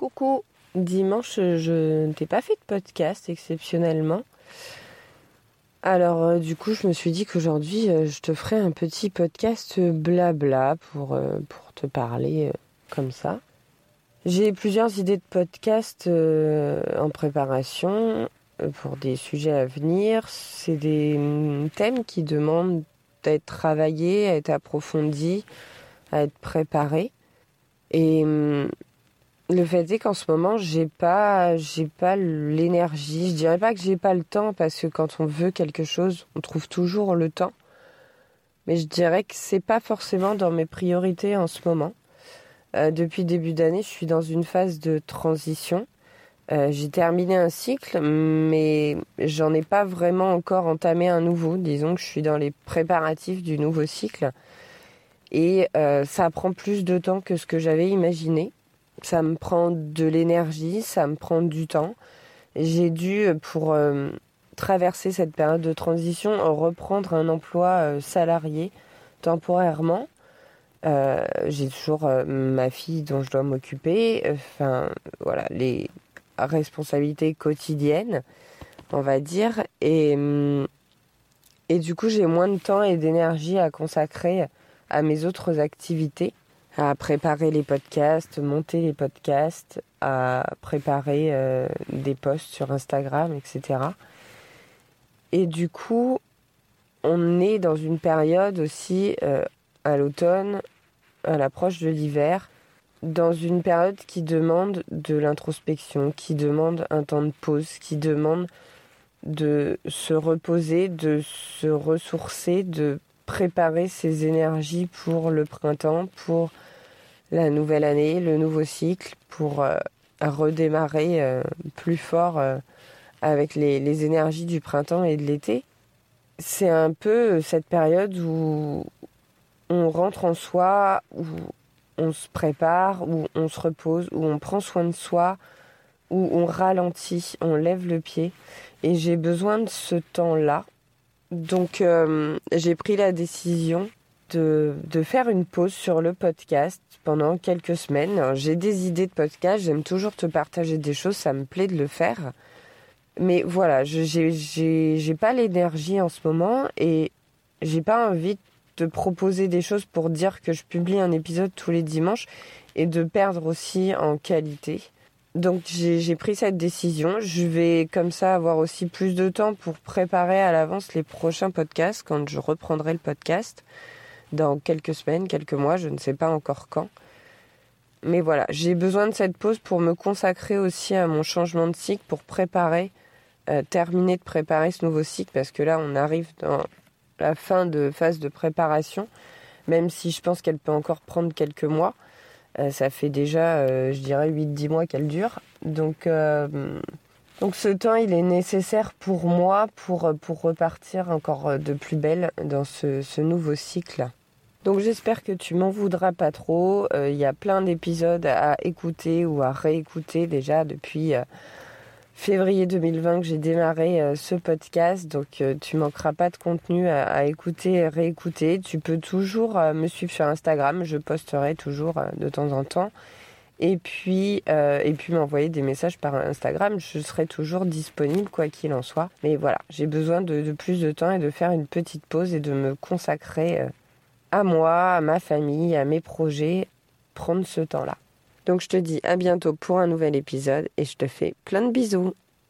Coucou, dimanche je ne t'ai pas fait de podcast exceptionnellement. Alors euh, du coup je me suis dit qu'aujourd'hui euh, je te ferai un petit podcast blabla pour, euh, pour te parler comme ça. J'ai plusieurs idées de podcast en préparation pour des sujets à venir. C'est des mm, thèmes qui demandent d'être travaillés, à être approfondis, à être préparés. Et mm, le fait est qu'en ce moment, j'ai pas, j'ai pas l'énergie. Je dirais pas que j'ai pas le temps parce que quand on veut quelque chose, on trouve toujours le temps. Mais je dirais que c'est pas forcément dans mes priorités en ce moment. Euh, depuis début d'année, je suis dans une phase de transition. Euh, j'ai terminé un cycle, mais j'en ai pas vraiment encore entamé un nouveau. Disons que je suis dans les préparatifs du nouveau cycle. Et euh, ça prend plus de temps que ce que j'avais imaginé ça me prend de l'énergie, ça me prend du temps. J'ai dû, pour euh, traverser cette période de transition, reprendre un emploi euh, salarié temporairement. Euh, j'ai toujours ma fille dont je dois m'occuper. Enfin, voilà, les responsabilités quotidiennes, on va dire. Et, et du coup, j'ai moins de temps et d'énergie à consacrer à mes autres activités à préparer les podcasts, monter les podcasts, à préparer euh, des posts sur Instagram, etc. Et du coup, on est dans une période aussi euh, à l'automne, à l'approche de l'hiver, dans une période qui demande de l'introspection, qui demande un temps de pause, qui demande de se reposer, de se ressourcer, de préparer ses énergies pour le printemps, pour la nouvelle année, le nouveau cycle, pour euh, redémarrer euh, plus fort euh, avec les, énergies du printemps et de l'été. C'est un peu cette période où on rentre en soi, où on se prépare, où on se repose, où on prend soin de soi, où on ralentit, on lève le pied. Et j'ai besoin de ce temps-là donc j'ai pris la décision de, faire une pause sur le podcast pendant quelques semaines. J'ai des idées de podcast, j'aime toujours te partager des choses, ça me plaît de le faire. Mais voilà, j'ai pas l'énergie en ce moment et j'ai pas envie de proposer des choses pour dire que je publie un épisode tous les dimanches et de perdre aussi en qualité. Donc j'ai pris cette décision. Je vais comme ça avoir aussi plus de temps pour préparer à l'avance les prochains podcasts quand je reprendrai le podcast dans quelques semaines, quelques mois, je ne sais pas encore quand. Mais voilà, j'ai besoin de cette pause pour me consacrer aussi à mon changement de cycle, pour préparer, euh, terminer de préparer ce nouveau cycle, parce que là on arrive dans la fin de phase de préparation, même si je pense qu'elle peut encore prendre quelques mois. Euh, ça fait déjà, euh, je dirais, 8-10 mois qu'elle dure. Donc, donc ce temps, il est nécessaire pour moi pour, pour repartir encore de plus belle dans ce, ce nouveau cycle. Donc j'espère que tu m'en voudras pas trop. Il y a plein d'épisodes à écouter ou à réécouter déjà depuis février 2020 que j'ai démarré euh, ce podcast, donc euh, tu manqueras pas de contenu à, écouter et réécouter. Tu peux toujours euh, me suivre sur Instagram, je posterai toujours de temps en temps. Et puis, et puis m'envoyer des messages par Instagram, je serai toujours disponible quoi qu'il en soit. Mais voilà, j'ai besoin de, plus de temps et de faire une petite pause et de me consacrer à moi, à ma famille, à mes projets, prendre ce temps-là. Donc je te dis à bientôt pour un nouvel épisode et je te fais plein de bisous.